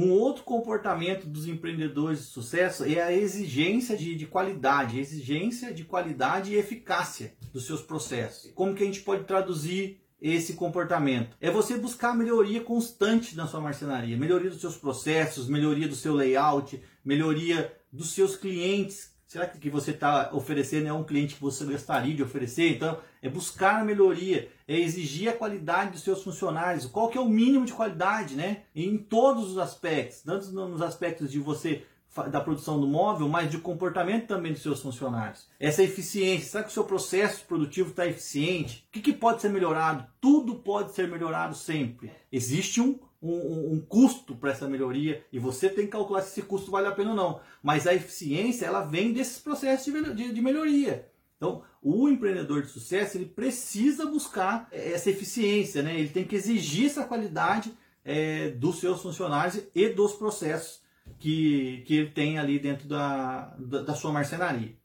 Um outro comportamento dos empreendedores de sucesso é a exigência de, de qualidade, exigência de qualidade e eficácia dos seus processos. Como que a gente pode traduzir esse comportamento? É você buscar melhoria constante na sua marcenaria, melhoria dos seus processos, melhoria do seu layout, melhoria dos seus clientes. Será que o que você está oferecendo é um cliente que você gostaria de oferecer? Então, é buscar a melhoria, é exigir a qualidade dos seus funcionários. Qual que é o mínimo de qualidade, né? Em todos os aspectos, tanto nos aspectos de você da produção do móvel, mas de comportamento também dos seus funcionários. Essa eficiência, será que o seu processo produtivo está eficiente? O que, que, pode ser melhorado? Tudo pode ser melhorado sempre. Existe um, um, um custo para essa melhoria e você tem que calcular se esse custo vale a pena ou não. Mas a eficiência ela vem desses processos de, de, de melhoria. Então, o empreendedor de sucesso ele precisa buscar essa eficiência, né? ele tem que exigir essa qualidade é, dos seus funcionários e dos processos que, que ele tem ali dentro da, da, da sua marcenaria.